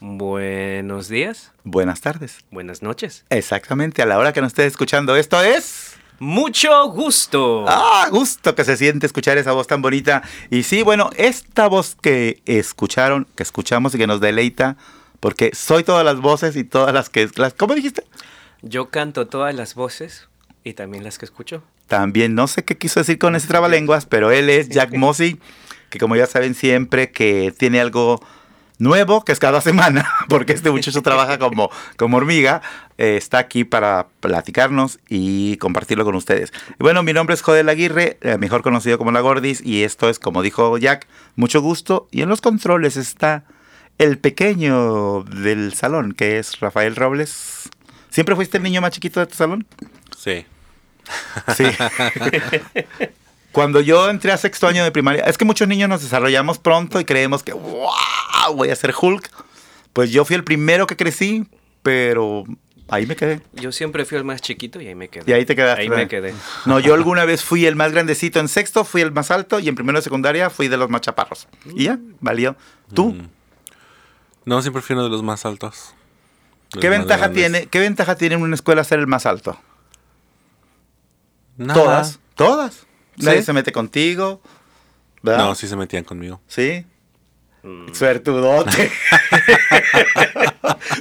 Buenos días, Buenas tardes. buenas noches. Exactamente, a la hora que nos esté escuchando esto es... Mucho gusto. ¡Ah! Gusto que se siente escuchar esa voz tan bonita. Y sí, bueno, esta voz que escucharon, que escuchamos y que nos deleita, porque soy todas las voces y todas las que... Las, ¿Cómo dijiste? Yo canto todas las voces y también las que escucho. También no sé qué quiso decir con ese trabalenguas, pero él es Jack Mossy, que como ya saben siempre que tiene algo nuevo, que es cada semana, porque este muchacho trabaja como, como hormiga, eh, está aquí para platicarnos y compartirlo con ustedes. Y bueno, mi nombre es Joel Aguirre, eh, mejor conocido como La Gordis, y esto es, como dijo Jack, mucho gusto. Y en los controles está el pequeño del salón, que es Rafael Robles. ¿Siempre fuiste el niño más chiquito de tu salón? Sí. Sí. Cuando yo entré a sexto año de primaria, es que muchos niños nos desarrollamos pronto y creemos que, wow, voy a ser Hulk. Pues yo fui el primero que crecí, pero ahí me quedé. Yo siempre fui el más chiquito y ahí me quedé. Y ahí te quedaste. Ahí me quedé. No, yo alguna vez fui el más grandecito en sexto, fui el más alto y en primero de secundaria fui de los más chaparros. Y ya, valió. ¿Tú? Mm. No, siempre fui uno de los más altos. ¿Qué más ventaja, grandes. tiene, ¿Qué ventaja tiene en una escuela ser el más alto? Nada. Todas. Todas. Nadie ¿Sí? se mete contigo. ¿verdad? No, sí se metían conmigo. ¿Sí? Mm. Suertudote.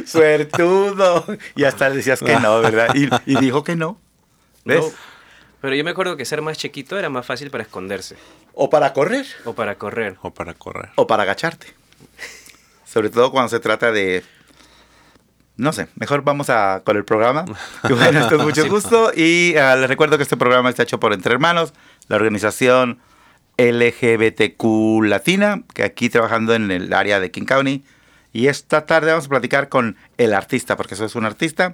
Suertudo. Y hasta decías que no, ¿verdad? Y, y dijo que no. ¿Ves? No, pero yo me acuerdo que ser más chiquito era más fácil para esconderse O para correr. o para correr. O para correr. O para agacharte. Sobre todo cuando se trata de... No sé, mejor vamos a con el programa. Y bueno, esto es mucho gusto. Y ah, les recuerdo que este programa está hecho por Entre Hermanos, la organización LGBTQ Latina, que aquí trabajando en el área de King County. Y esta tarde vamos a platicar con el artista, porque eso es un artista.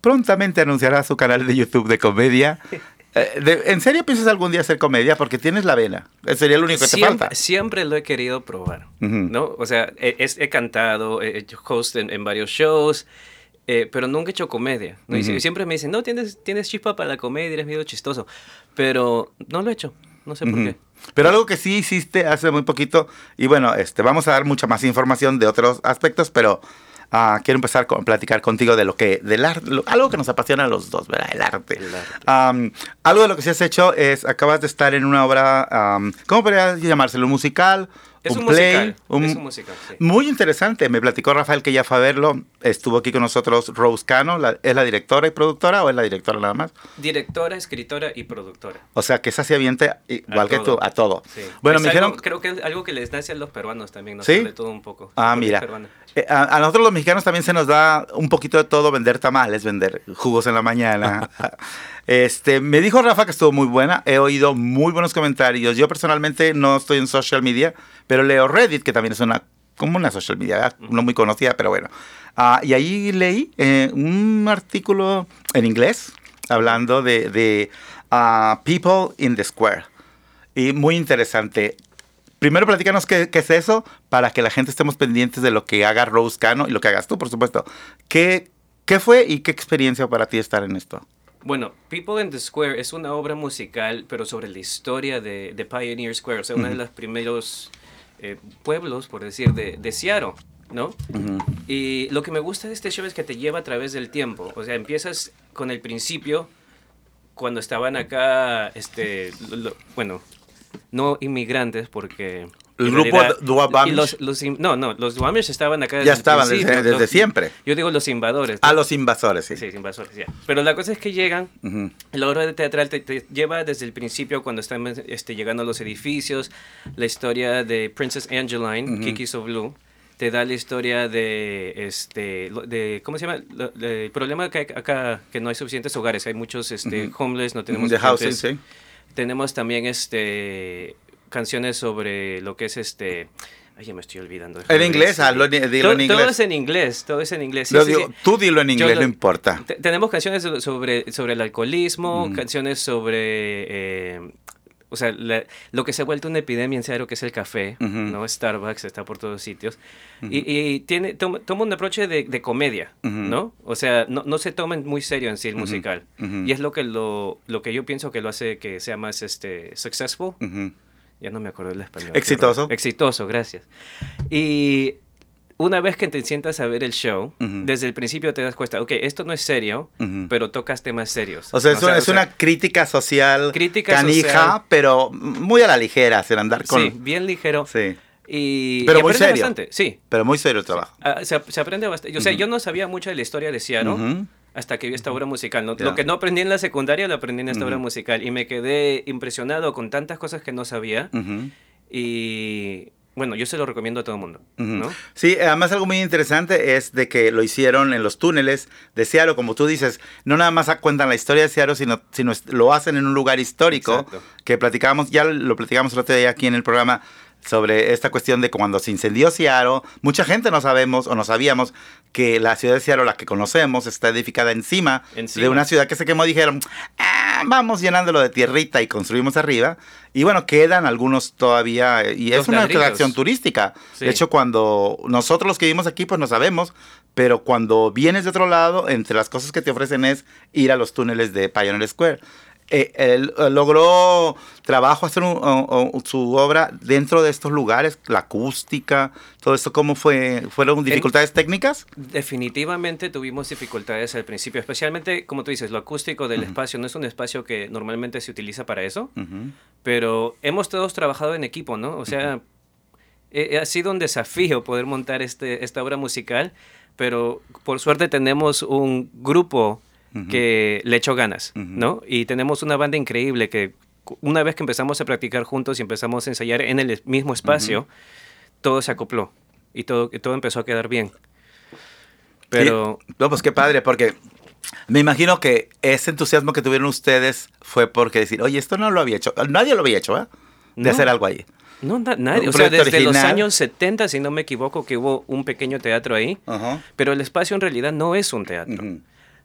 Prontamente anunciará su canal de YouTube de comedia. Eh, de- ¿En serio piensas algún día hacer comedia? Porque tienes la vena. Ese sería lo único que te Siempre, falta. siempre lo he querido probar. ¿no? O sea, he, cantado, he hecho host en, en varios shows, eh, pero nunca he hecho comedia. ¿no? Y si- Ujú. siempre me dicen, no, tienes, tienes chispa para la comedia, eres medio chistoso. Pero no lo he hecho, no sé por qué. Pero algo que sí hiciste hace muy poquito, y bueno, este, vamos a dar mucha más información de otros aspectos, pero ah, quiero empezar con platicar contigo de lo que, del arte, algo que nos apasiona a los dos, ¿verdad? El arte. El arte. Am, algo de lo que sí has hecho es, acabas de estar en una obra, am, ¿cómo podría llamárselo? ¿Un musical? Es un, play? musical, un- es un musical, sí. Muy interesante, me platicó Rafael que ya fue a verlo, estuvo aquí con nosotros Rose Cano, la- ¿es la directora y productora o es la directora nada más? Directora, escritora y productora. O sea, que esa se avienta igual que todo. tú, a todo. Sí. Bueno, Es me algo- dijeron... creo que es algo que les nace a los peruanos también, ¿no? ¿Sí? Sobre todo un poco. Ah, mira. peruana. Eh, A, a nosotros los mexicanos también se nos da un poquito de todo vender tamales, vender jugos en la mañana. este, me dijo Rafa que estuvo muy buena. He oído muy buenos comentarios. Yo personalmente no estoy en social media, pero leo Reddit, que también es una como una social media, no muy conocida, pero bueno. Ah, y ahí leí eh, un artículo en inglés hablando de, de ah, People in the Square. Y muy interesante. Primero platícanos qué, qué es eso para que la gente estemos pendientes de lo que haga Rose Cano y lo que hagas tú, por supuesto. ¿Qué, qué fue y qué experiencia para ti estar en esto? Bueno, People in the Square es una obra musical, pero sobre la historia de, de Pioneer Square, o sea, uno de los primeros eh, pueblos, por decir, de, de Seattle, ¿no? Y lo que me gusta de este show es que te lleva a través del tiempo. O sea, empiezas con el principio, cuando estaban acá, este, lo- bueno, no inmigrantes, porque... El grupo Duwamish. los, los no, no, los Duwamish estaban acá Ya el estaban desde- desde los- siempre. Yo digo los invadores. A los invasores, sí. Sí, invasores, ya. Pero la cosa es que llegan Ujú. la obra de teatral te, te lleva desde el principio cuando están este, llegando a los edificios, la historia de Princess Angeline, Ujú. Kiki So Blue, te da la historia de, este, de ¿cómo se llama? El problema que hay acá, que no hay suficientes hogares, hay muchos este, homeless, no tenemos De housing, sí. Tenemos también este, canciones sobre lo que es este... Ay, ya me estoy olvidando. En inglés, en- dilo todo, en todo inglés. es en inglés, todo es en inglés. sí, Lo sí, digo- sí. Tú dilo en inglés, lo- no importa. Te- tenemos canciones so- sobre, sobre el alcoholismo, Mm. canciones sobre, eh, o sea, la- lo que se ha vuelto una epidemia en Seattle, que es el café, Ujú. ¿no? Starbucks está por todos sitios. Y, y tiene, toma, toma un approach de, de comedia, Ujú. ¿no? O sea, no, no se toma muy serio en sí el musical. Y es lo que, lo, lo que yo pienso que lo hace que sea más este, successful. Ya no me acuerdo el español. Exitoso. Exitoso, gracias. Y una vez que te sientas a ver el show, Ujú. desde el principio te das cuenta, ok, esto no es serio, Ujú. pero tocas temas serios. O sea, es, ¿no? una, es o sea, una crítica social Crítica canija, social. pero muy a la ligera, sin andar con... Sí, bien ligero. Sí, Y, Pero y muy serio. bastante, sí. pero muy serio el trabajo. Ah, se, se aprende bastante. O sea, Ujú. yo no sabía mucho de la historia de Ujú. hasta que vi esta obra musical. ¿no? Ya. Lo que no aprendí en la secundaria lo aprendí en esta obra musical. Y me quedé impresionado con tantas cosas que no sabía. Y bueno, yo se lo recomiendo a todo el mundo. Sí, además algo muy interesante es de que lo hicieron en los túneles de Seattle, como tú dices, no nada más cuentan la historia de Seattle, sino, sino lo hacen en un lugar histórico, Exacto. que platicábamos, ya lo platicamos el otro día aquí en el programa, sobre esta cuestión de cuando se incendió Seattle, mucha gente no sabemos o no sabíamos que la ciudad de Seattle, la que conocemos, está edificada encima, Encima. de una ciudad que se quemó, dijeron, "Ah, vamos llenándolo de tierrita y construimos arriba, y bueno, quedan algunos todavía, y es una ladrillos. atracción turística. Sí. De hecho, cuando nosotros los que vivimos aquí, pues no sabemos, pero cuando vienes de otro lado, entre las cosas que te ofrecen es ir a los túneles de Pioneer Square. Eh, él eh, logró trabajo, hacer un- o- o- su obra dentro de estos lugares, la acústica, todo esto, ¿cómo fue? ¿Fueron dificultades técnicas? Definitivamente tuvimos dificultades al principio, especialmente, como tú dices, lo acústico del espacio. No es un espacio que normalmente se utiliza para eso, Ujú. pero hemos todos trabajado en equipo, ¿no? O sea, eh, ha sido un desafío poder montar este, esta obra musical, pero por suerte tenemos un grupo Que le echó ganas. ¿no? Y tenemos una banda increíble que una vez que empezamos a practicar juntos y empezamos a ensayar en el mismo espacio, todo se acopló y todo, todo empezó a quedar bien. Pero Sí. No, pues qué padre, porque me imagino que ese entusiasmo que tuvieron ustedes fue porque decir, oye, esto no lo había hecho, nadie lo había hecho, ¿eh? De No. hacer algo ahí. no, na- nadie, o sea, desde los años 70, si no me equivoco, que hubo un pequeño teatro ahí, pero el espacio en realidad no es un teatro.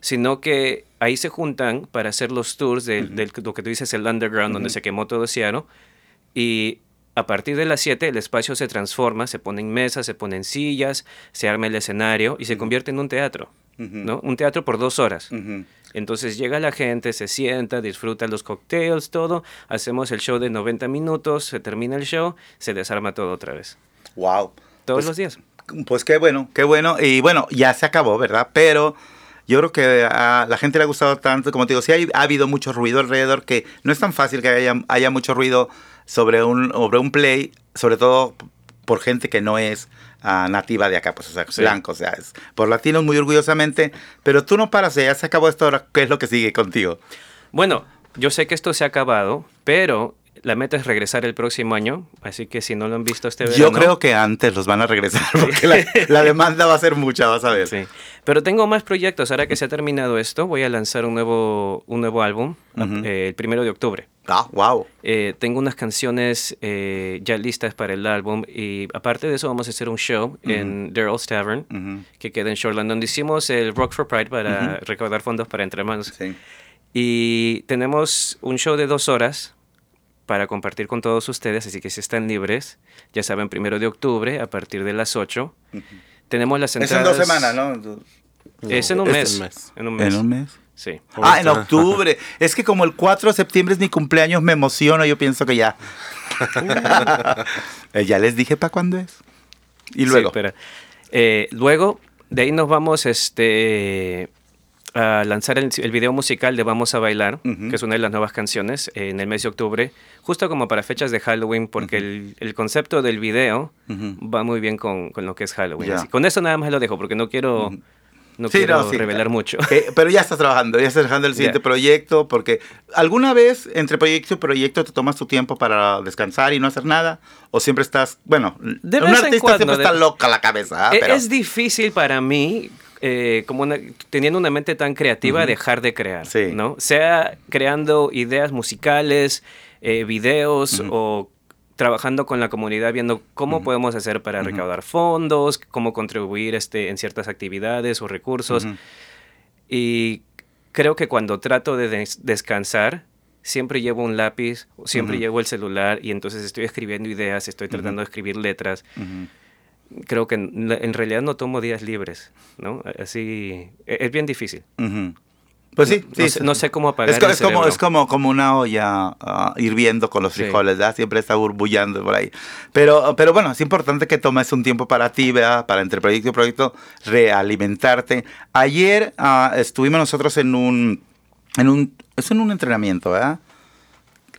Sino que ahí se juntan para hacer los tours del, del- lo que tú dices, el underground, donde se quemó todo Seattle. Y a partir de las 7 el espacio se transforma, se ponen mesas, se ponen sillas, se arma el escenario y se convierte en un teatro. ¿no? Un teatro por dos horas. Entonces llega la gente, se sienta, disfruta los cocktails, todo. Hacemos el show de 90 minutos, se termina el show, se desarma todo otra vez. Wow. Todos Pues- los días. Pues qué bueno, qué bueno. Y bueno, ya se acabó, ¿verdad? Pero yo creo que a la gente le ha gustado tanto. Como te digo, sí hay- ha habido mucho ruido alrededor, que no es tan fácil que haya, haya mucho ruido sobre un, sobre un play, sobre todo por gente que no es ah, nativa de acá, pues, o sea, Sí. blanco, o sea, es por latinos muy orgullosamente. Pero tú no paras, ya se acabó esto ahora, ¿qué es lo que sigue contigo? Bueno, yo sé que esto se ha acabado, pero la meta es regresar el próximo año, así que si no lo han visto este verano... Yo creo que antes los van a regresar, porque la, la demanda va a ser mucha, vas a ver. Sí. Pero tengo más proyectos. Ahora que se ha terminado esto, voy a lanzar un nuevo, un nuevo álbum eh, el primero de octubre. Ah, wow. Eh, tengo unas canciones eh, ya listas para el álbum y aparte de eso vamos a hacer un show en Daryl's Tavern que queda en Shoreland donde hicimos el Rock for Pride para recaudar fondos para Entre Manos. Sí. Y tenemos un show de dos horas para compartir con todos ustedes, así que si están libres, ya saben, primero de octubre a partir de las 8. Tenemos las Es entradas... en dos semanas, ¿no? Es en un Es mes. En un mes. ¿En un mes? Sí. Ah, en octubre. Es que como el 4 de septiembre es mi cumpleaños, me emociono. Yo pienso que ya. Eh, ya les dije para cuándo es. Y Sí, luego. espera. Eh, luego, de ahí nos vamos este, a lanzar el, el video musical de Vamos a Bailar, Ujú. que es una de las nuevas canciones, eh, en el mes de octubre, justo como para fechas de Halloween, porque el, el concepto del video Ujú. va muy bien con, con lo que es Halloween. Ya. Así- Con eso nada más lo dejo, porque no quiero, no Sí, quiero no, sí, revelar claro. mucho. Eh, pero ya estás trabajando, ya estás trabajando el siguiente Ya. proyecto, porque alguna vez entre proyecto y proyecto te tomas tu tiempo para descansar y no hacer nada, o siempre estás, bueno, De un artista cuando, siempre de- está loca la cabeza, ¿ah? E- pero Es difícil para mí, eh, como una- teniendo una mente tan creativa, dejar de crear, Sí. ¿no? Sea creando ideas musicales, eh, videos o trabajando con la comunidad, viendo cómo podemos hacer para recaudar fondos, cómo contribuir este, en ciertas actividades o recursos. Y creo que cuando trato de des- descansar, siempre llevo un lápiz, siempre llevo el celular y entonces estoy escribiendo ideas, estoy tratando de escribir letras. Creo que en, realidad no tomo días libres, ¿no? Así, e- es bien difícil. Pues sí, no, sí, no sé cómo apagar Es, co- el es como, es como, como una olla ah, hirviendo con los frijoles, ¿verdad? Siempre está burbullando por ahí. Pero, pero bueno, es importante que tomes un tiempo para ti, ¿verdad? Para entre proyecto y proyecto, realimentarte. Ayer ah, estuvimos nosotros en un, en un, es en un entrenamiento, ¿verdad?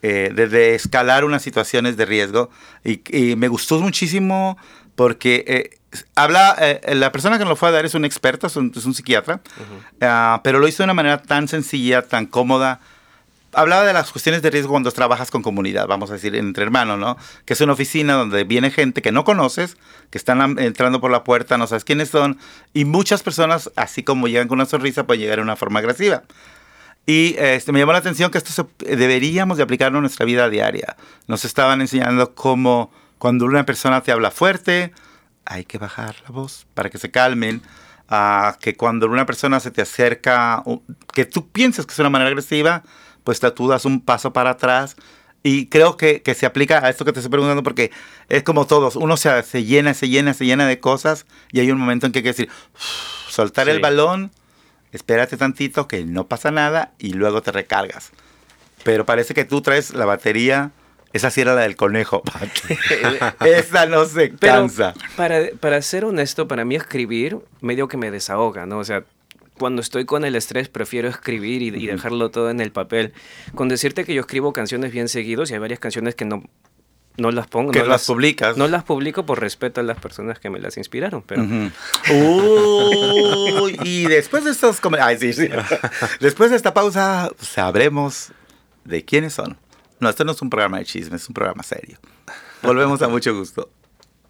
eh, escalar unas situaciones de riesgo y, y me gustó muchísimo porque eh, habla, eh, la persona que nos lo fue a dar es un experto, es un, es un psiquiatra, ah, pero lo hizo de una manera tan sencilla, tan cómoda. Hablaba de las cuestiones de riesgo cuando trabajas con comunidad, vamos a decir, entre hermanos, ¿no? Que es una oficina donde viene gente que no conoces, que están entrando por la puerta, no sabes quiénes son, y muchas personas, así como llegan con una sonrisa, pueden llegar de una forma agresiva. Y este, me llamó la atención que esto se- deberíamos de aplicarlo en nuestra vida diaria. Nos estaban enseñando cómo cuando una persona te habla fuerte, hay que bajar la voz para que se calmen. Ah, que cuando una persona se te acerca, o- que tú piensas que es una manera agresiva, pues tú das un paso para atrás. Y creo que, que se aplica a esto que te estoy preguntando porque es como todos, uno se, se llena, se llena, se llena de cosas y hay un momento en que hay que decir, soltar Sí. el balón, espérate tantito que no pasa nada y luego te recargas. Pero parece que tú traes la batería, esa sí era la del conejo. esa no se Pero cansa. para, para ser honesto, para mí escribir medio que me desahoga, ¿no? O sea, cuando estoy con el estrés prefiero escribir y, y dejarlo todo en el papel. Con decirte que yo escribo canciones bien seguidos y hay varias canciones que no, no las pongo. Que no las publicas. No las publico por respeto a las personas que me las inspiraron, pero... Ujú. Uy, y después de estos ay, sí, sí. Después de esta pausa sabremos de quiénes son. No, esto no es un programa de chismes, es un programa serio. Volvemos a mucho gusto.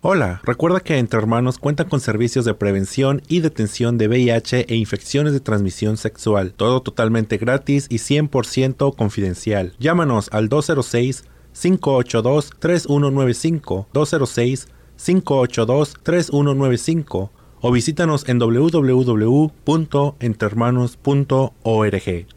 Hola, recuerda que Entre Hermanos cuenta con servicios de prevención y detención de VIH e infecciones de transmisión sexual. Todo totalmente gratis y 100% confidencial. Llámanos al 206-582-3195, 206-582-3195 o visítanos en www.entrehermanos.org.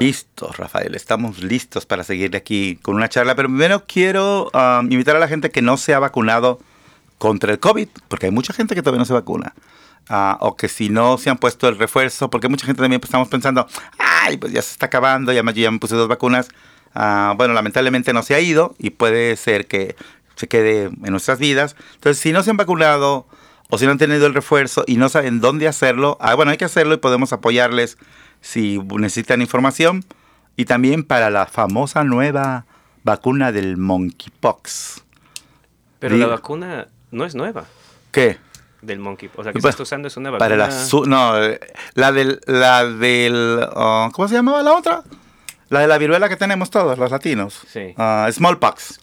Listos, Rafael, estamos listos para seguir aquí con una charla, pero primero quiero um, invitar a la gente que no se ha vacunado contra el COVID, porque hay mucha gente que todavía no se vacuna. Ah, o que si no se han puesto el refuerzo, porque mucha gente también pues, estamos pensando, ay, pues ya se está acabando, ya me, ya me puse dos vacunas. Ah, bueno, lamentablemente no se ha ido y puede ser que se quede en nuestras vidas. Entonces, si no se han vacunado o si no han tenido el refuerzo y no saben dónde hacerlo, ah, bueno, hay que hacerlo y podemos apoyarles si necesitan información. Y también para la famosa nueva vacuna del monkeypox. Pero la vacuna no es nueva ¿Qué? del monkey. O sea, que se Pues, está usando es una vacuna... Para la su- no, eh, la del la del ah, ¿cómo se llamaba la otra? La de la viruela que tenemos todos los latinos. Sí. Ah, smallpox.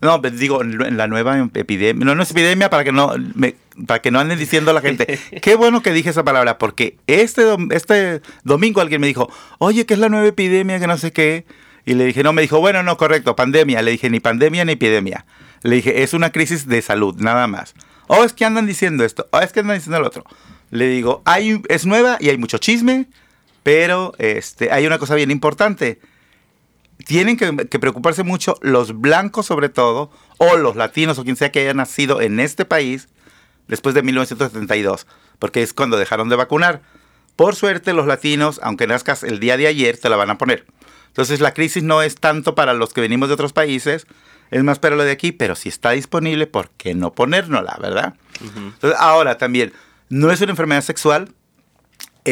No, pues, digo, en la nueva epidemia. No, no es epidemia para que no, me- para que no anden diciendo la gente. Qué bueno que dije esa palabra, porque este, este domingo alguien me dijo, oye, ¿qué es la nueva epidemia? Que no sé qué. Y le dije, no, me dijo, bueno, no, correcto, pandemia. Le dije, ni pandemia ni epidemia. Le dije, es una crisis de salud, nada más. O es que andan diciendo esto, o es que andan diciendo lo otro. Le digo, hay, es nueva y hay mucho chisme, pero este, hay una cosa bien importante tienen que, que preocuparse mucho los blancos sobre todo, o los latinos o quien sea que haya nacido en este país después de 1972, porque es cuando dejaron de vacunar. Por suerte los latinos, aunque nazcas el día de ayer, te la van a poner. Entonces la crisis no es tanto para los que venimos de otros países, es más para lo de aquí, pero si está disponible, ¿por qué no ponérnosla, verdad? Entonces, ahora también, no es una enfermedad sexual,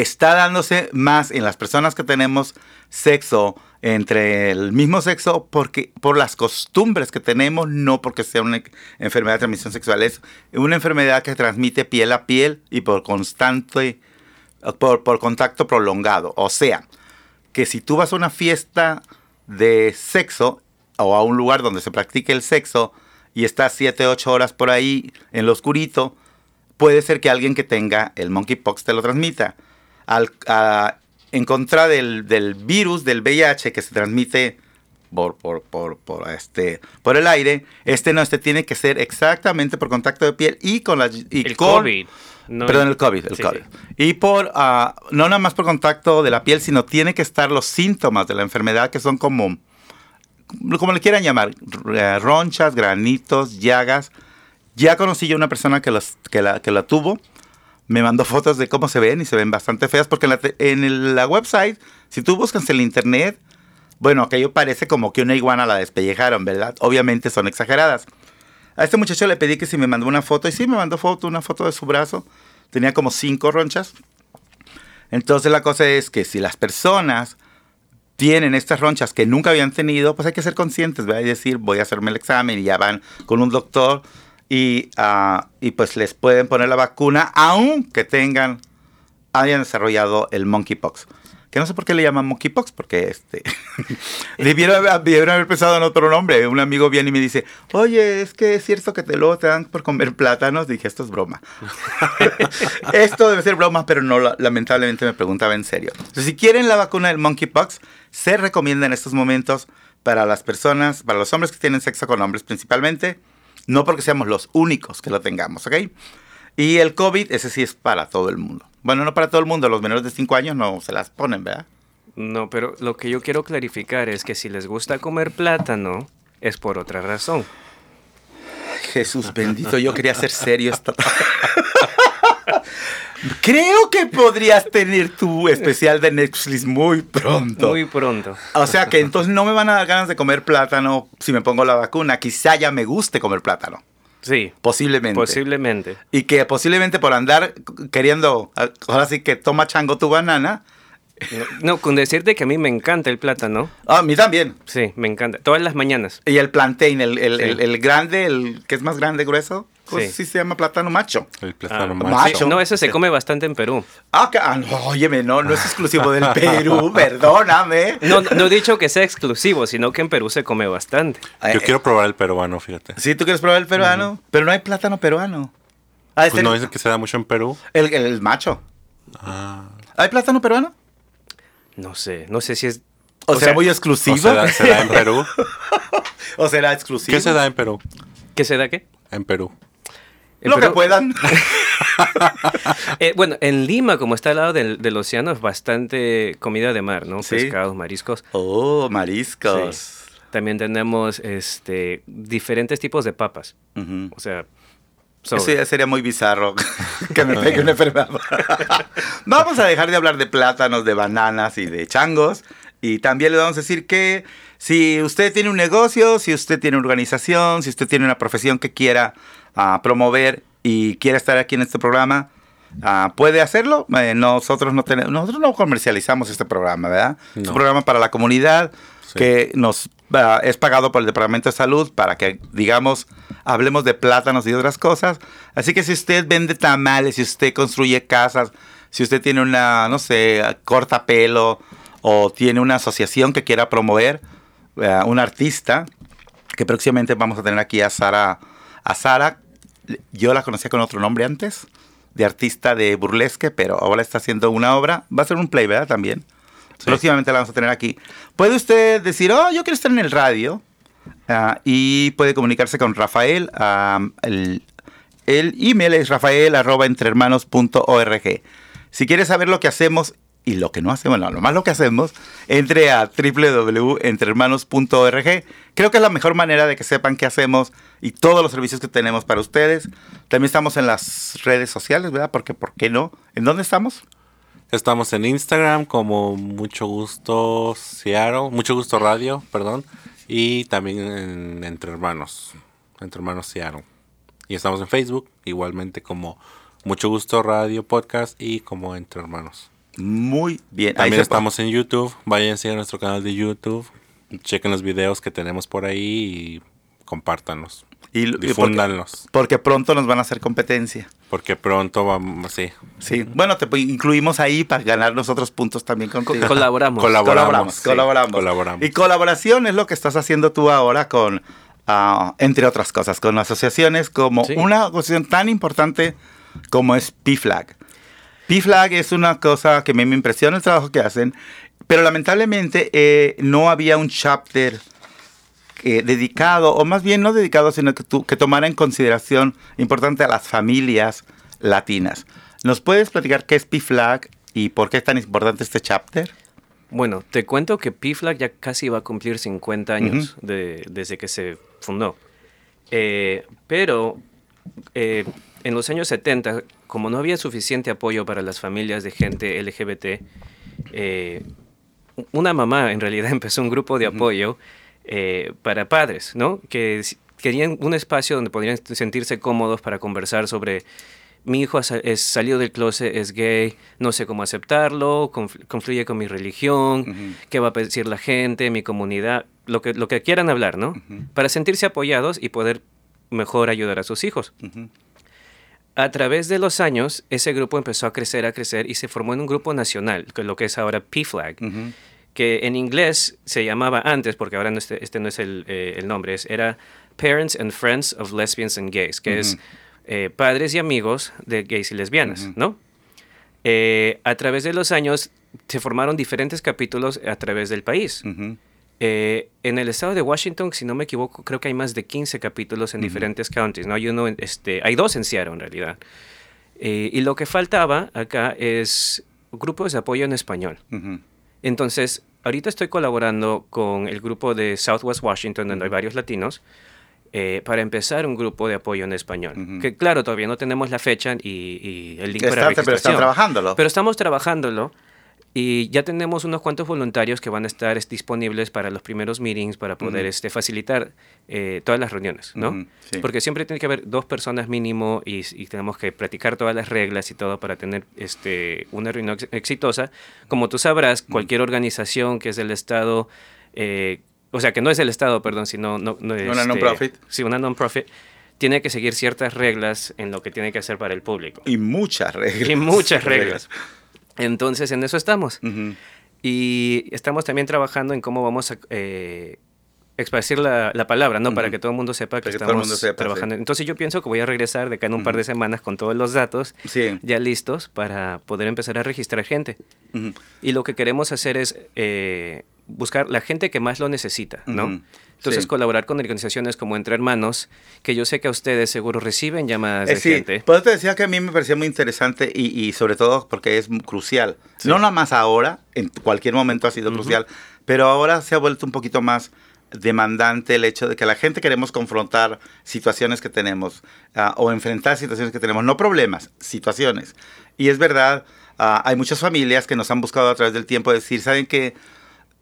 está dándose más en las personas que tenemos sexo entre el mismo sexo porque por las costumbres que tenemos, no porque sea una enfermedad de transmisión sexual, es una enfermedad que transmite piel a piel y por constante, por, por contacto prolongado. O sea, que si tú vas a una fiesta de sexo o a un lugar donde se practique el sexo y estás 7, 8 horas por ahí en lo oscurito, puede ser que alguien que tenga el monkeypox te lo transmita. Al, a- en contra del, del virus del VIH que se transmite por, por, por, por, este, por el aire, este no, este tiene que ser exactamente por contacto de piel y con la... Y El con- COVID. no Perdón, el COVID, el Sí, COVID. sí. Y por, ah, no nada más por contacto de la piel, sino tiene que estar los síntomas de la enfermedad que son como, como le quieran llamar, r- ronchas, granitos, llagas. Ya conocí yo una persona que, las, que, la, que la tuvo. Me mandó fotos de cómo se ven y se ven bastante feas porque en la, en el- la website, si tú buscas en el internet, bueno, aquello parece como que una iguana la despellejaron, ¿verdad? Obviamente son exageradas. A este muchacho le pedí que si me mandó una foto, y sí me mandó foto, una foto de su brazo. Tenía como cinco ronchas. Entonces la cosa es que si las personas tienen estas ronchas que nunca habían tenido, pues hay que ser conscientes, ¿verdad? Y decir, voy a hacerme el examen y ya van con un doctor y, ah, y pues les pueden poner la vacuna aunque tengan, hayan desarrollado el monkeypox. Que no sé por qué le llaman monkeypox, porque este, debieron, haber- pensado en otro nombre. Un amigo viene y me dice, oye, es que es cierto que te lo te dan por comer plátanos. Dije, esto es broma. esto debe ser broma, pero no, la- lamentablemente me preguntaba en serio. Entonces, si quieren la vacuna del monkeypox, se recomienda en estos momentos para las personas, para los hombres que tienen sexo con hombres principalmente, no porque seamos los únicos que lo tengamos, ¿ok? Y el COVID, ese sí es para todo el mundo. Bueno, no para todo el mundo, los menores de 5 años no se las ponen, ¿verdad? No, pero lo que yo quiero clarificar es que si les gusta comer plátano, es por otra razón. Jesús bendito, yo quería ser serio esta Creo que podrías tener tu especial de Netflix muy pronto. Muy pronto. O sea que entonces no me van a dar ganas de comer plátano si me pongo la vacuna. Quizá ya me guste comer plátano. Sí, Posiblemente. posiblemente. Y que posiblemente por andar queriendo, ahora sí que toma chango tu banana. No, no, con decirte que a mí me encanta el plátano. Ah, a mí también. Sí, me encanta. Todas las mañanas. Y el plantain, el, el, Sí. el- el grande, el que es más grande, grueso. Pues Sí. sí se llama plátano macho. El plátano Ah, macho. macho. No, ese se come bastante en Perú. Ah, que- ah, no, óyeme, no, no es exclusivo del Perú, perdóname. No, no he dicho que sea exclusivo, sino que en Perú se come bastante. Yo Eh, quiero probar el peruano, fíjate. Sí, tú quieres probar el peruano, pero no hay plátano peruano. Ah, Pues este- no dicen que se da mucho en Perú. el, el- el macho. Ah. ¿Hay plátano peruano? No sé, no sé si es... ¿O, O será sea, muy ¿O exclusivo? se da, se da en Perú? ¿O será exclusivo? ¿Qué se da en Perú? ¿Qué se da qué? En Perú. En Lo que puedan. Eh, bueno, en Lima, como está al lado del, del océano, es bastante comida de mar, ¿no? Sí. Pescados, mariscos. Oh, mariscos. También tenemos este, diferentes tipos de papas. O sea, so- Eso ya sería muy bizarro que me pegue una enfermedad. vamos a dejar de hablar de plátanos, de bananas y de changos. Y también le vamos a decir que si usted tiene un negocio, si usted tiene una organización, si usted tiene una profesión que quiera ah, promover y quiere estar aquí en este programa, ah, puede hacerlo. Eh, nosotros, no tenemos, nosotros no comercializamos este programa, ¿verdad? Es No. un programa para la comunidad Sí. que nos ah, es pagado por el Departamento de Salud para que, digamos, hablemos de plátanos y otras cosas. Así que si usted vende tamales, si usted construye casas, si usted tiene una, no sé, corta pelo o tiene una asociación que quiera promover, eh, un artista, que próximamente vamos a tener aquí a Sara, a Sara, yo la conocía con otro nombre antes, de artista de burlesque, pero ahora está haciendo una obra, va a ser un play, ¿verdad? También. Próximamente la vamos a tener aquí. Puede usted decir, oh, yo quiero estar en el radio. ah, y puede comunicarse con Rafael. ah, el, el email es rafael.entrehermanos.org. Si quiere saber lo que hacemos y lo que no hacemos, no, lo más lo que hacemos, entre a www.entrehermanos.org. Creo que es la mejor manera de que sepan qué hacemos y todos los servicios que tenemos para ustedes. También estamos en las redes sociales, ¿verdad? Porque, ¿por qué no? ¿En dónde estamos? Estamos en Instagram como Mucho Gusto Mucho Gusto Radio, perdón. Y también en Entre Hermanos, Entre Hermanos Seattle. Y estamos en Facebook, igualmente como Mucho Gusto Radio Podcast y como Entre Hermanos. Muy bien. También estamos en YouTube, váyanse a nuestro canal de YouTube, chequen los videos que tenemos por ahí y compártanos. Y, y porque, Difúndanlos, porque pronto nos van a hacer competencia. porque pronto vamos, sí, Sí. Bueno, te incluimos ahí para ganar nosotros puntos también contigo. colaboramos. Colaboramos, Colaboramos, sí, colaboramos. colaboramos. Y colaboración es lo que estás haciendo tú ahora con, ah, entre otras cosas, con asociaciones como Sí. una asociación tan importante como es PFLAG. P-Flag es una cosa que me, me impresiona el trabajo que hacen, pero lamentablemente eh, no había un chapter eh, dedicado, o más bien no dedicado, sino que, tu- que tomara en consideración importante a las familias latinas. ¿Nos puedes platicar qué es P-Flag y por qué es tan importante este chapter? Bueno, te cuento que PFLAG ya casi va a cumplir 50 años de- desde que se fundó. Eh, pero eh, en los años 70, como no había suficiente apoyo para las familias de gente LGBT, eh, una mamá en realidad empezó un grupo de apoyo eh, para padres, ¿no? Que querían un espacio donde podrían sentirse cómodos para conversar sobre mi hijo es salido del closet, es gay, no sé cómo aceptarlo, confl- confluye con mi religión, qué va a decir la gente, mi comunidad, lo que, lo que quieran hablar, ¿no? Para sentirse apoyados y poder mejor ayudar a sus hijos. A través de los años, ese grupo empezó a crecer, a crecer y se formó en un grupo nacional, que es lo que es ahora PFLAG, que en inglés se llamaba antes, porque ahora no este, este no es el, eh, el nombre, es, era Parents and Friends of Lesbians and Gays, que es eh, padres y amigos de gays y lesbianas, ¿no? Eh, a través de los años se formaron diferentes capítulos a través del país. Eh, en el estado de Washington, si no me equivoco, creo que hay más de 15 capítulos en diferentes counties, ¿no? Hay, uno en- este, hay dos en Seattle, en realidad. Eh, y lo que faltaba acá es grupos de apoyo en español. Ujú. Entonces, ahorita estoy colaborando con el grupo de Southwest Washington, donde hay varios latinos, eh, para empezar un grupo de apoyo en español. Ujú. Que claro, todavía no tenemos la fecha y, y el link Que para está- pero están registración. trabajándolo. Pero estamos trabajándolo y ya tenemos unos cuantos voluntarios que van a estar es, disponibles para los primeros meetings para poder este, facilitar eh, todas las reuniones, ¿no? Sí. Porque siempre tiene que haber dos personas mínimo y, y tenemos que practicar todas las reglas y todo para tener este, una reunión ex- exitosa. Como tú sabrás, cualquier organización que es del Estado, eh, o sea, que no es del Estado, perdón, sino... No, no, Una este, non-profit. Sí, una non-profit. Tiene que seguir ciertas reglas en lo que tiene que hacer para el público. Y muchas reglas. Y muchas reglas. Entonces, en eso estamos. Y estamos también trabajando en cómo vamos a eh, esparcir la, la palabra, ¿no? Para que todo el mundo sepa que estamos sepa, trabajando. sí. Entonces, yo pienso que voy a regresar de acá en un par de semanas con todos los datos Sí. ya listos para poder empezar a registrar gente. Y lo que queremos hacer es eh, buscar la gente que más lo necesita, ¿no? Entonces, Sí. colaborar con organizaciones como Entre Hermanos, que yo sé que a ustedes seguro reciben llamadas Eh, de sí, gente. por eso te decía que a mí me parecía muy interesante y, y sobre todo porque es crucial. No nada más ahora, en cualquier momento ha sido crucial, pero ahora se ha vuelto un poquito más demandante el hecho de que la gente queremos confrontar situaciones que tenemos ah, o enfrentar situaciones que tenemos, no problemas, situaciones. Y es verdad, ah, hay muchas familias que nos han buscado a través del tiempo decir, ¿saben qué?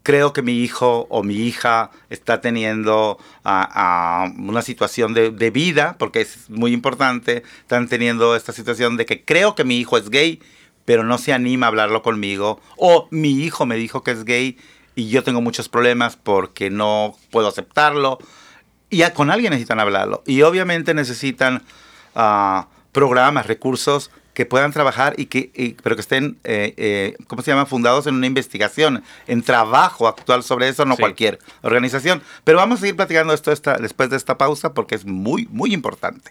Creo que mi hijo o mi hija está teniendo ah, ah, una situación de, vida, porque es muy importante, están teniendo esta situación de que creo que mi hijo es gay, pero no se anima a hablarlo conmigo, o mi hijo me dijo que es gay y yo tengo muchos problemas porque no puedo aceptarlo, y ya con alguien necesitan hablarlo, y obviamente necesitan ah, programas, recursos que puedan trabajar y que y- pero que estén eh, eh, ¿cómo se llama? fundados en una investigación en trabajo actual sobre eso no Sí. cualquier organización pero vamos a seguir platicando esto esta, después de esta pausa porque es muy muy importante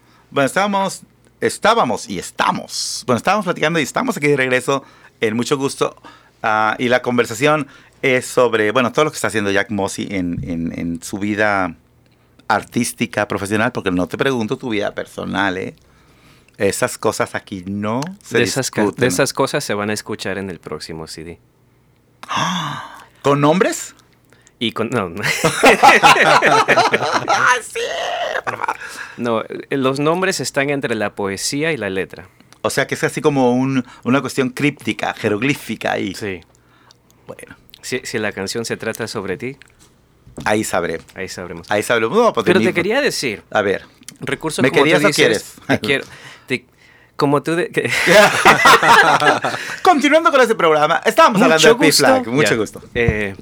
Bueno estábamos estábamos y estamos bueno estábamos platicando y estamos aquí de regreso en mucho gusto ah, y la conversación es sobre bueno todo lo que está haciendo Jack Mossy en, en- en su vida artística profesional porque no te pregunto tu vida personal eh esas cosas aquí no se de, esas, discuten. de esas cosas se van a escuchar en el próximo CD. con nombres Y con. No, no. No, los nombres están entre la poesía y la letra. O sea que es así como un- una cuestión críptica, jeroglífica y Sí. bueno, Si, si la canción se trata sobre ti, ahí sabré. ahí sabremos. Ahí. No, pues de Pero te quería decir, A ver. recursos ¿Me como tú querías o quieres? te quiero. te- como tú... de- que- Continuando con este programa, estábamos hablando de P-Flag. Mucho gusto. Eh,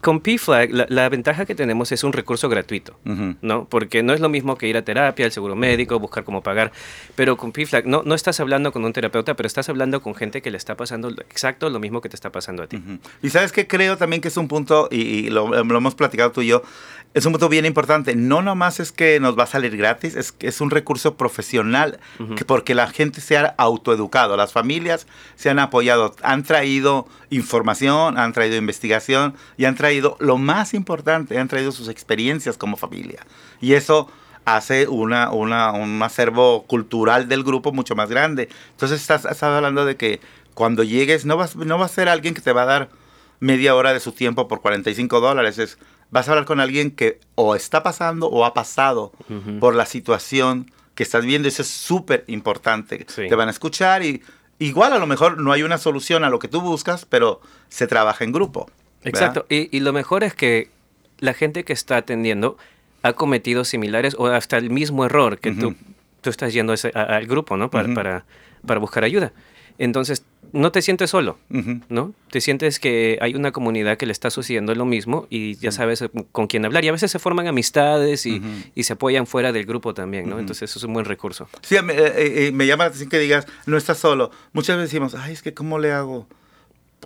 con PFLAG, la, la ventaja que tenemos es un recurso gratuito. ¿no? Porque no es lo mismo que ir a terapia, al seguro médico, buscar cómo pagar. Pero con PFLAG no, no estás hablando con un terapeuta, pero estás hablando con gente que le está pasando exacto lo mismo que te está pasando a ti. Ujú. Y sabes que creo también que es un punto, y, y lo, lo hemos platicado tú y yo, es un punto bien importante. No nomás es que nos va a salir gratis, es es un recurso profesional, que porque la gente se ha autoeducado, las familias se han apoyado, han traído información, han traído investigación y han traído, lo más importante, han traído sus experiencias como familia. Y eso hace una, una, un acervo cultural del grupo mucho más grande. Entonces estás, estás hablando de que cuando llegues no, vas, no va a ser alguien que te va a dar media hora de su tiempo por 45 dólares. Es, vas a hablar con alguien que o está pasando o ha pasado Ujú. por la situación que estás viendo. Eso es súper importante. Sí. Te van a escuchar y igual a lo mejor no hay una solución a lo que tú buscas, pero se trabaja en grupo. Exacto. Y, y lo mejor es que la gente que está atendiendo ha cometido similares o hasta el mismo error que tú, tú estás yendo ese- a- al grupo, ¿no? Para, para, para buscar ayuda. Entonces, no te sientes solo. ¿no? Te sientes que hay una comunidad que le está sucediendo lo mismo y ya sabes eh, con quién hablar. Y a veces se forman amistades y, se apoyan fuera del grupo también, ¿no? Entonces, eso es un buen recurso. Sí, me, eh, eh, me llama la atención que digas, no estás solo. Muchas veces decimos, ay, es que ¿cómo le hago?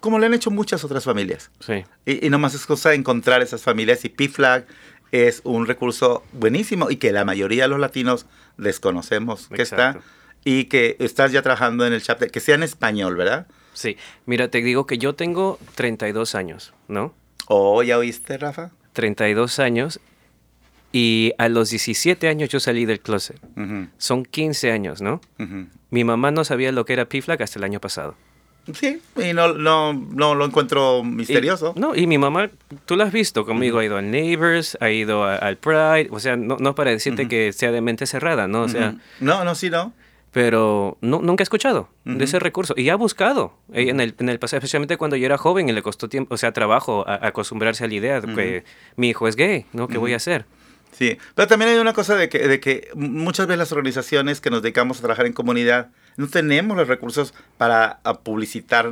Como le han hecho muchas otras familias. Sí. Y, y nomás es cosa de encontrar esas familias y P-Flag es un recurso buenísimo y que la mayoría de los latinos desconocemos que está y que estás ya trabajando en el chapter, que sea en español, ¿verdad? Sí. Mira, te digo que yo tengo 32 años, ¿no? ¿O ya oíste, Rafa? 32 años y a los 17 años yo salí del closet. Son 15 años, ¿no? Mi mamá no sabía lo que era PFLAG hasta el año pasado. Sí, y no, no, no lo encuentro Y- misterioso. no, y mi mamá, tú la has visto conmigo, ha ido al Neighbors, ha ido a- al Pride, o sea, no, no para decirte que sea de mente cerrada, ¿no? O sea, no, no, sí, no. pero nu- nunca he escuchado de ese recurso. Y ha buscado eh, en el, en el pasado, especialmente cuando yo era joven y le costó tiempo, o sea, trabajo a- a acostumbrarse a la idea de que mi hijo es gay, ¿no? ¿Qué voy a hacer? Sí, pero también hay una cosa de que, de que muchas veces las organizaciones que nos dedicamos a trabajar en comunidad no tenemos los recursos para a publicitar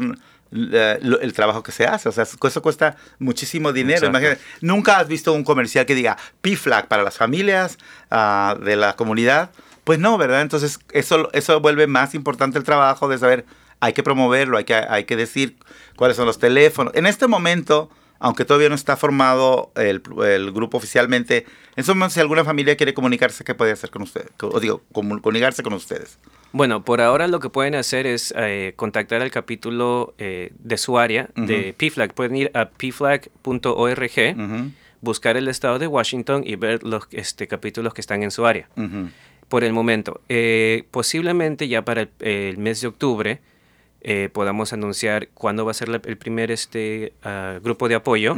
lo- el trabajo que se hace. O sea, eso cuesta muchísimo dinero. Imagínate, nunca has visto un comercial que diga P-Flag para las familias ah, de la comunidad. Pues no, ¿verdad? Entonces eso, eso vuelve más importante el trabajo de saber, hay que promoverlo, hay que, hay que decir cuáles son los teléfonos. En este momento, aunque todavía no está formado el, el grupo oficialmente, en este momento si alguna familia quiere comunicarse, ¿qué puede hacer con ustedes? O digo, comu- comunicarse con ustedes. Bueno, por ahora lo que pueden hacer es eh, contactar al capítulo eh, de su área de PFLAG. Pueden ir a pflag.org, buscar el estado de Washington y ver los este, capítulos que están en su área. Por el momento, eh, posiblemente ya para el, el mes de octubre eh, podamos anunciar cuándo va a ser la- el primer este, ah, grupo de apoyo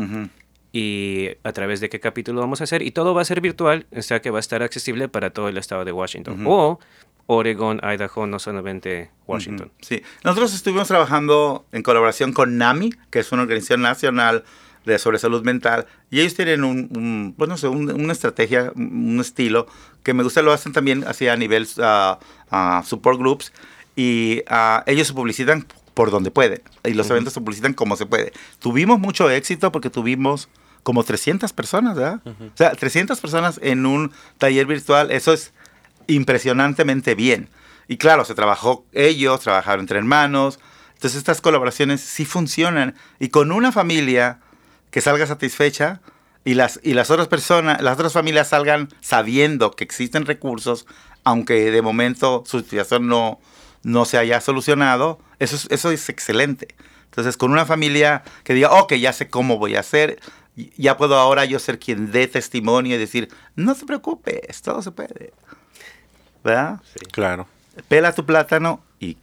y a través de qué capítulo vamos a hacer. Y todo va a ser virtual, o sea que va a estar accesible para todo el estado de Washington. O Oregon, Idaho, no solamente Washington. Ujú, Sí, nosotros estuvimos trabajando en colaboración con NAMI, que es una organización nacional de sobre salud mental, y ellos tienen un, un, pues no sé, un- una estrategia, un estilo que me gusta, lo hacen también así a nivel ah, ah, support groups, y ah, ellos se publicitan por donde pueden, y los eventos se publicitan como se puede. Tuvimos mucho éxito porque tuvimos como 300 personas, ¿verdad? O sea, 300 personas en un taller virtual, eso es impresionantemente bien. Y claro, se trabajó ellos, trabajaron entre hermanos. Entonces estas colaboraciones sí funcionan. Y con una familia que salga satisfecha y las, y las otras personas, las otras familias salgan sabiendo que existen recursos, aunque de momento su situación no, no se haya solucionado, eso es, eso es excelente. Entonces, con una familia que diga, ok, ya sé cómo voy a hacer, ya puedo ahora yo ser quien dé testimonio y decir, no te preocupes, todo se puede. ¿Verdad? Claro. Pela tu plátano y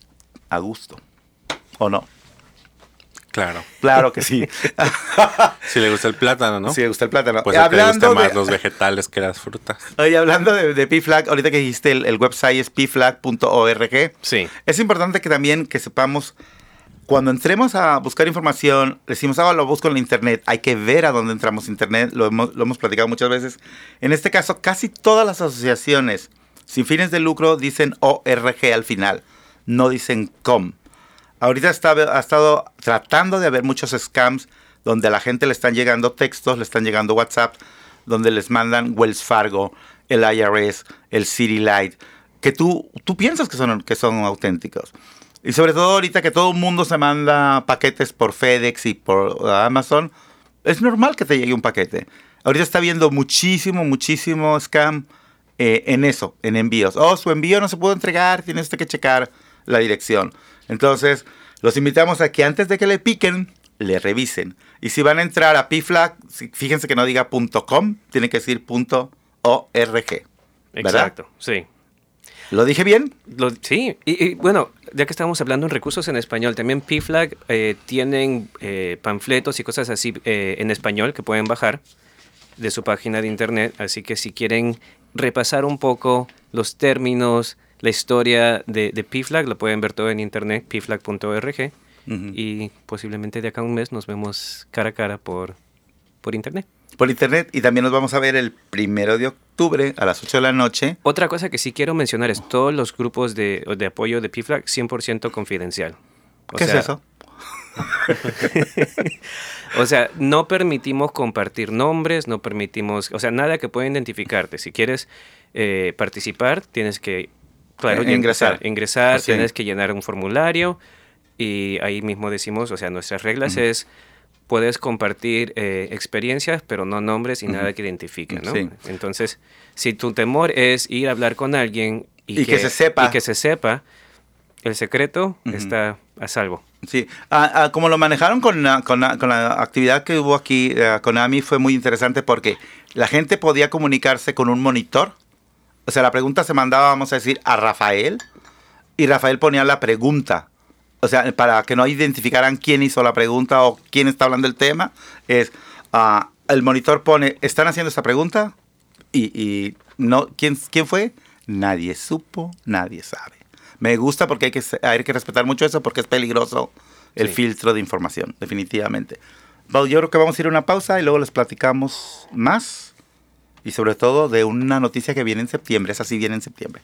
a gusto. ¿O no? Claro. Claro que sí. Si le gusta el plátano, ¿no? Si le gusta el plátano. Pues ti le hablando gustan más de, los vegetales que las frutas. oye, hablando de, de PFLAG, ahorita que dijiste el, el website es pflag.org. Sí. Es importante que también que sepamos, cuando entremos a buscar información, decimos, ah, lo busco en la internet. Hay que ver a dónde entramos internet, lo hemos, lo hemos platicado muchas veces. En este caso, casi todas las asociaciones sin fines de lucro dicen ORG al final. no dicen com. Ahorita está, ha estado tratando de haber muchos scams donde a la gente le están llegando textos, le están llegando WhatsApp, donde les mandan Wells Fargo, el IRS, el City Light, que tú, tú piensas que son, que son auténticos. Y sobre todo ahorita que todo el mundo se manda paquetes por FedEx y por Amazon, es normal que te llegue un paquete. Ahorita está viendo muchísimo, muchísimo scam eh, en eso, en envíos. Oh, su envío no se pudo entregar, tiene usted que checar la dirección. Entonces, los invitamos a que antes de que le piquen, le revisen. Y si van a entrar a PFLAG, fíjense que no diga .com, tiene que decir .org. Exacto, sí. ¿Lo dije bien? sí, y, bueno, ya que estamos hablando en recursos en español, también PFLAG eh, tienen eh, panfletos y cosas así eh, en español que pueden bajar de su página de internet, así que si quieren repasar un poco los términos, la historia de, de PFLAG, lo pueden ver todo en internet, pflag.org, y posiblemente de acá a un mes nos vemos cara a cara por, por internet por internet y también nos vamos a ver el primero de octubre a las 8 de la noche. Otra cosa que sí quiero mencionar es todos los grupos de, de apoyo de PFLAG 100% confidencial. ¿Qué es eso? o sea, no permitimos compartir nombres, no permitimos, o sea, nada que pueda identificarte. Si quieres eh, participar, tienes que, claro, eh, ingresar. Ingresar, tienes que llenar un formulario y ahí mismo decimos, o sea, nuestras reglas es puedes compartir eh, experiencias, pero no nombres y nada que identifique, ¿no? Entonces, si tu temor es ir a hablar con alguien y, que, se sepa. Y que se sepa, el secreto está a salvo. Sí, ah, ah, como lo manejaron con la, actividad que hubo aquí eh, con AMI fue muy interesante porque la gente podía comunicarse con un monitor. O sea, la pregunta se mandaba, vamos a decir, a Rafael y Rafael ponía la pregunta o sea, para que no identificaran quién hizo la pregunta o quién está hablando del tema, es uh, el monitor pone, ¿están haciendo esta pregunta? Y, no, ¿quién, ¿quién fue? Nadie supo, nadie sabe. Me gusta porque hay que, hay que respetar mucho eso porque es peligroso el filtro de información, definitivamente. Yo creo que vamos a ir a una pausa y luego les platicamos más y sobre todo de una noticia que viene en septiembre, esa sí viene en septiembre.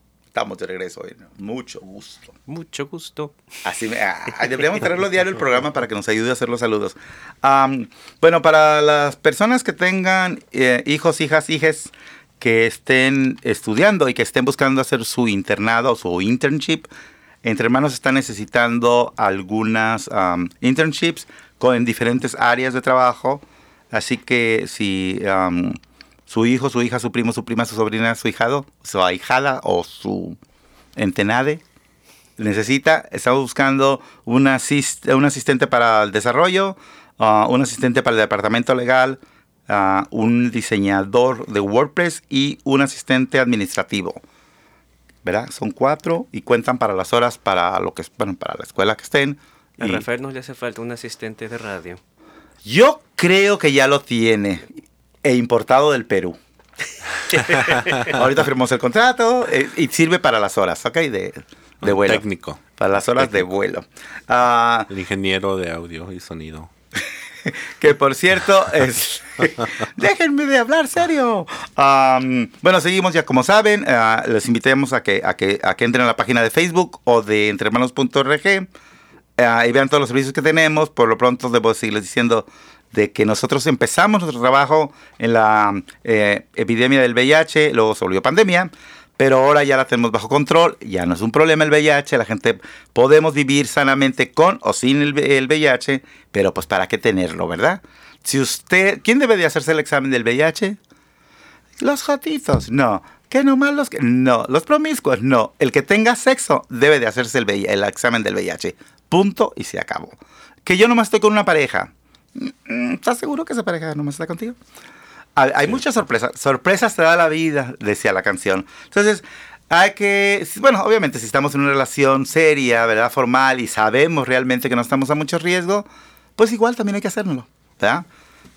Estamos de regreso hoy. Mucho gusto. Mucho gusto. Así me, ah, deberíamos tenerlo diario el programa para que nos ayude a hacer los saludos. bueno, para las personas que tengan eh, hijos, hijas, hijes que estén estudiando y que estén buscando hacer su internado o su internship, Entre Hermanos está necesitando algunas internships con, en diferentes áreas de trabajo. Así que si su hijo, su hija, su primo, su prima, su sobrina, su hijado, su ahijada o su entenade necesita, estamos buscando un, un asistente para el desarrollo, uh, un asistente para el departamento legal, uh, un diseñador de WordPress y un asistente administrativo. ¿Verdad? Son cuatro y cuentan para las horas para lo que bueno, para la escuela que estén. A Rafael no le hace falta un asistente de radio. Yo creo que ya lo tiene e importado del Perú. Ahorita firmamos el contrato eh, y sirve para las horas, ¿ok? De, de vuelo. Técnico. Para las horas de vuelo. Ah, el ingeniero de audio y sonido. que por cierto es... Déjenme de hablar serio. bueno, seguimos ya como saben. Ah, les invitemos a que, a, que, a que entren a la página de Facebook o de entrehermanos.org ah, y vean todos los servicios que tenemos. Por lo pronto debo seguirles diciendo de que nosotros empezamos nuestro trabajo en la eh, epidemia del VIH, luego se volvió pandemia, pero ahora ya la tenemos bajo control, ya no es un problema el VIH, la gente podemos vivir sanamente con o sin el, VIH, pero pues para qué tenerlo, ¿verdad? Si usted, ¿quién debe de hacerse el examen del VIH? Los jotitos, no. ¿Qué nomás los que? No. Los promiscuos, no. El que tenga sexo debe de hacerse el, el examen del VIH. Punto y se acabó. Que yo nomás estoy con una pareja ¿Estás seguro que esa pareja no me está contigo? Hay, muchas sorpresas. Sorpresas te da la vida, decía la canción. Entonces, hay que, bueno, obviamente si estamos en una relación seria, ¿verdad? Formal y sabemos realmente que no estamos a mucho riesgo, pues igual también hay que hacerlo, ¿verdad?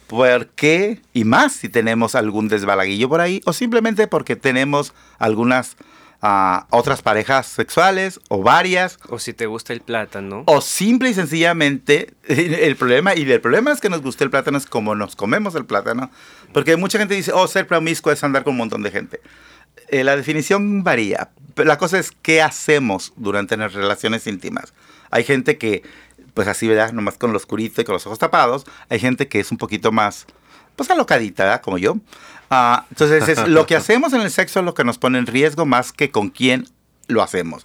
por qué y más si tenemos algún desbalaguillo por ahí o simplemente porque tenemos algunas ah, otras parejas sexuales o varias. O si te gusta el plátano. o simple y sencillamente el problema y el problema es que nos guste el plátano es como nos comemos el plátano porque mucha gente dice oh ser promiscuo es andar con un montón de gente Eh, la definición varía. Pero la cosa es qué hacemos durante las relaciones íntimas hay gente que pues así verdad nomás con lo oscurito y con los ojos tapados. Hay gente que es un poquito más pues alocadita ¿verdad? como yo Ah, entonces es, lo que hacemos en el sexo es lo que nos pone en riesgo más que con quién lo hacemos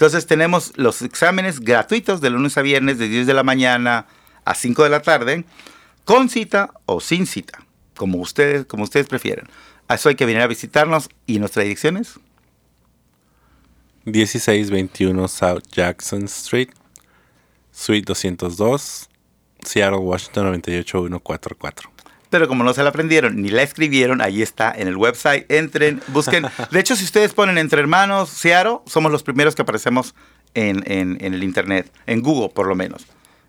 entonces tenemos los exámenes gratuitos de lunes a viernes de 10 de la mañana a 5 de la tarde, con cita o sin cita, como ustedes, como ustedes prefieren. A eso hay que venir a visitarnos y nuestra dirección es 1621 South Jackson Street, Suite 202, Seattle, Washington 98144. Pero como no se la aprendieron ni la escribieron, ahí está en el website. Entren, busquen. De hecho, si ustedes ponen entre hermanos Seattle, somos los primeros que aparecemos en, en- en el internet, en Google por lo menos.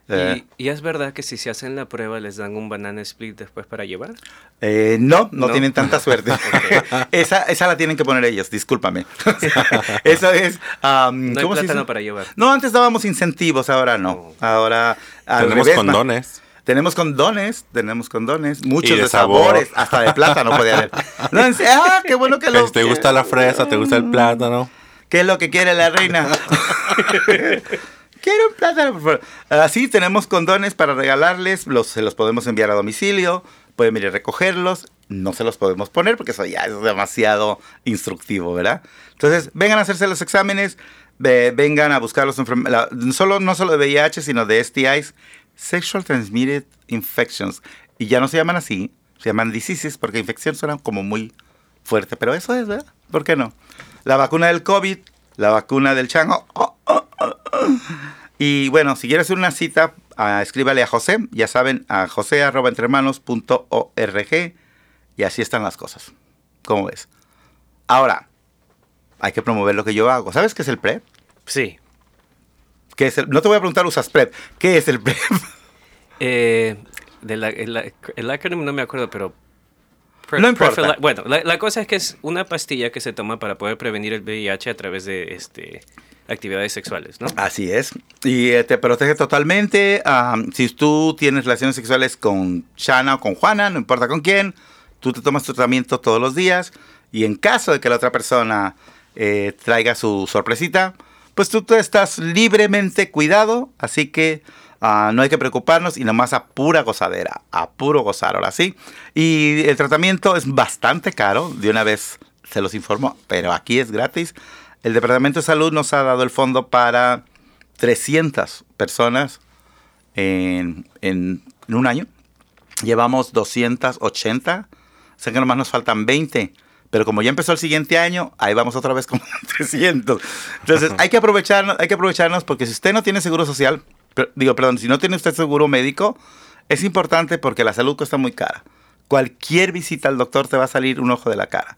Eh, Y, y es verdad que si se hacen la prueba les dan un banana split después para llevar. Eh, no, no, ¿No? tienen tanta suerte. esa, esa la tienen que poner ellos, discúlpame. Eso es. um, No hay ¿cómo se plátano para llevar. No, antes dábamos incentivos, ahora no. Ahora. al Tenemos revés, condones. Tenemos condones, tenemos condones, muchos de, de sabor. sabores, hasta de plátano puede haber. No, en ah, qué bueno que lo. ¿Te gusta la fresa? ¿Te gusta el plátano? ¿Qué es lo que quiere la reina? Quiero un plátano, por favor. Así tenemos condones para regalarles, los, se los podemos enviar a domicilio, pueden venir a recogerlos, no se los podemos poner porque eso ya es demasiado instructivo, ¿verdad? Entonces, vengan a hacerse los exámenes, ve- vengan a buscar los la- solo, no solo de VIH, sino de STIs, Sexual Transmitted Infections. Y ya no se llaman así, se llaman diseases porque infección suena como muy fuerte, pero eso es, ¿verdad? ¿Por qué no? La vacuna del COVID, la vacuna del chango. Y bueno, si quieres hacer una cita, ah, escríbale a José, ya saben, a josé.entrehermanos.org y así están las cosas. ¿Cómo ves? Ahora, hay que promover lo que yo hago. ¿Sabes qué es el PrEP? Sí. ¿Qué es el- no te voy a preguntar, usas PrEP. ¿Qué es el PrEP? Eh, de la- el, el acrónimo no me acuerdo, pero... No importa. Bueno, la, la cosa es que es una pastilla que se toma para poder prevenir el VIH a través de este, actividades sexuales, ¿no? Así es. Y eh, te protege totalmente. si tú tienes relaciones sexuales con Shana o con Juana, no importa con quién, tú te tomas tu tratamiento todos los días. Y en caso de que la otra persona eh, traiga su sorpresita, pues tú, tú estás libremente cuidado. Así que ah, no hay que preocuparnos y nomás a pura gozadera, a puro gozar, ahora sí. Y el tratamiento es bastante caro, de una vez se los informo, pero aquí es gratis. El Departamento de Salud nos ha dado el fondo para 300 personas en, en- un año. Llevamos 280. Sé que nomás nos faltan 20. Pero como ya empezó el siguiente año, ahí vamos otra vez con 300. Entonces hay que aprovecharnos, hay que aprovecharnos porque si usted no tiene seguro social, digo, perdón, si no tiene usted seguro médico, es importante porque la salud cuesta muy cara. Cualquier visita al doctor te va a salir un ojo de la cara.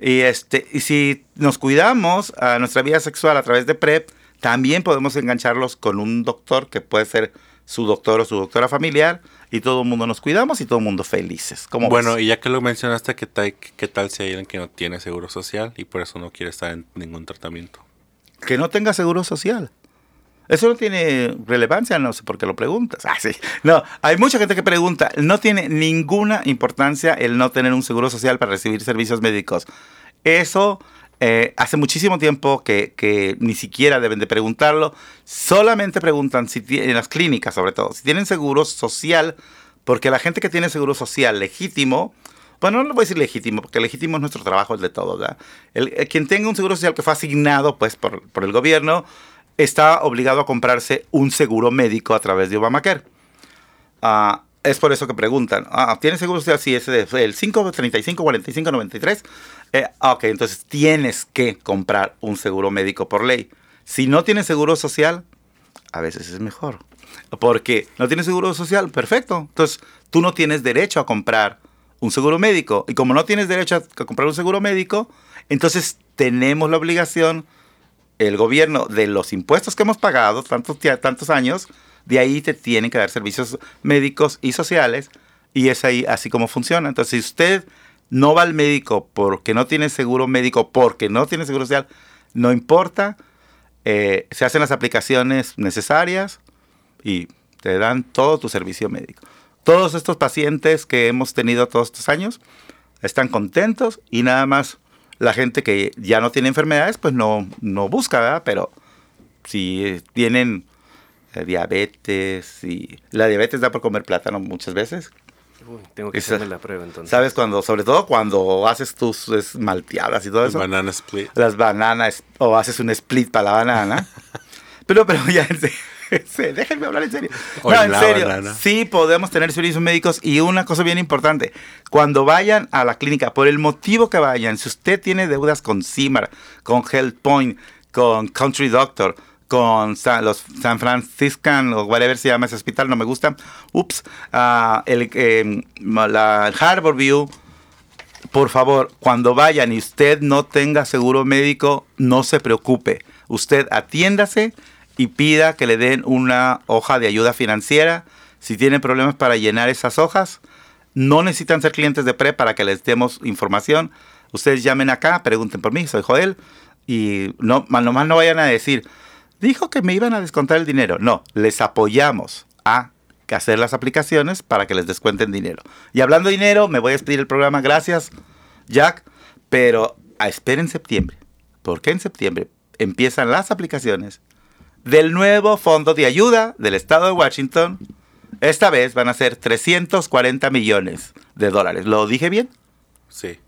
Y, este, y si nos cuidamos a nuestra vida sexual a través de PrEP, también podemos engancharlos con un doctor que puede ser su doctor o su doctora familiar y todo el mundo nos cuidamos y todo el mundo felices. ¿Cómo Bueno, ves? y ya que lo mencionaste, ¿qué tal, ¿qué tal si hay alguien que no tiene seguro social y por eso no quiere estar en ningún tratamiento? que no tenga seguro social. Eso no tiene relevancia, no sé por qué lo preguntas. Ah, sí. No, hay mucha gente que pregunta. No tiene ninguna importancia el no tener un seguro social para recibir servicios médicos. Eso eh, hace muchísimo tiempo que, ni siquiera deben de preguntarlo. Solamente preguntan si en las clínicas, sobre todo, si tienen seguro social, porque la gente que tiene seguro social legítimo, bueno, no le voy a decir legítimo, porque legítimo es nuestro trabajo, el de todos, ¿verdad? El, el quien tenga un seguro social que fue asignado pues, por, el gobierno, está obligado a comprarse un seguro médico a través de Obamacare. Ah, es por eso que preguntan, ah, ¿tienes seguro social? Sí, ese de el 5, 35, 45, 93. Eh, ah, ok, entonces tienes que comprar un seguro médico por ley. Si no tienes seguro social, a veces es mejor. Porque no tienes seguro social, perfecto. Entonces tú no tienes derecho a comprar un seguro médico. Y como no tienes derecho a comprar un seguro médico, entonces tenemos la obligación, el gobierno, de los impuestos que hemos pagado tantos, tantos años, de ahí te tienen que dar servicios médicos y sociales. Y es ahí así como funciona. Entonces, si usted no va al médico porque no tiene seguro médico, porque no tiene seguro social, no importa. eh, se hacen las aplicaciones necesarias y te dan todo tu servicio médico. Todos estos pacientes que hemos tenido todos estos años están contentos y nada más la gente que ya no tiene enfermedades, pues no, no busca, ¿verdad? Pero si tienen eh, diabetes y la diabetes da por comer plátano muchas veces. Uy, tengo que hacerme la prueba entonces. ¿Sabes cuando, sobre todo cuando haces tus es, malteadas y todo eso? Banana split. Las bananas o haces un split para la banana. pero, pero ya en serio, en serio, déjenme hablar en serio. O no, en serio. banana. Sí podemos tener servicios médicos y una cosa bien importante, cuando vayan a la clínica, por el motivo que vayan, si usted tiene deudas con CIMAR, con HealthPoint, con Country Doctor, con Sa- los San Franciscan o whatever se llama ese hospital, no me gusta. Ups, ah, el, eh, la Harbor View, por favor, cuando vayan y usted no tenga seguro médico, no se preocupe. Usted atiéndase y pida que le den una hoja de ayuda financiera. Si tiene problemas para llenar esas hojas, no necesitan ser clientes de PRE para que les demos información. Ustedes llamen acá, pregunten por mí, soy Joel. Y no, nomás no vayan a decir, dijo que me iban a descontar el dinero. No, les apoyamos a hacer las aplicaciones para que les descuenten dinero. Y hablando de dinero, me voy a despedir el programa. Gracias, Jack. Pero a esperen septiembre. Porque en septiembre empiezan las aplicaciones del nuevo fondo de ayuda del estado de Washington. Esta vez van a ser 340 millones de dólares. ¿Lo dije bien? Sí.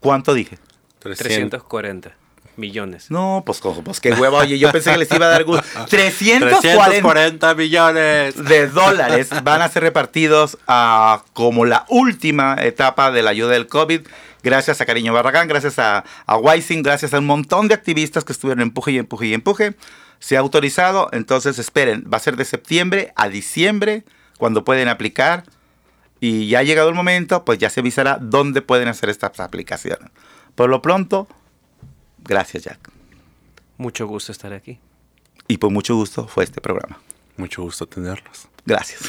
¿Cuánto dije? 300. 340 millones. No, pues, cojo, pues qué huevo. Oye, yo pensé que les iba a dar gusto. 340 340 millones. de dólares van a ser repartidos a como la última etapa de la ayuda del COVID. Gracias a Cariño Barragán, gracias a, a gracias a un montón de activistas que estuvieron empuje y empuje y empuje. Se ha autorizado, entonces esperen, va a ser de septiembre a diciembre cuando pueden aplicar. Y ya ha llegado el momento, pues ya se avisará dónde pueden hacer estas aplicaciones. Por lo pronto, gracias Jack. Mucho gusto estar aquí. Y por mucho gusto fue este programa. Mucho gusto tenerlos. Gracias.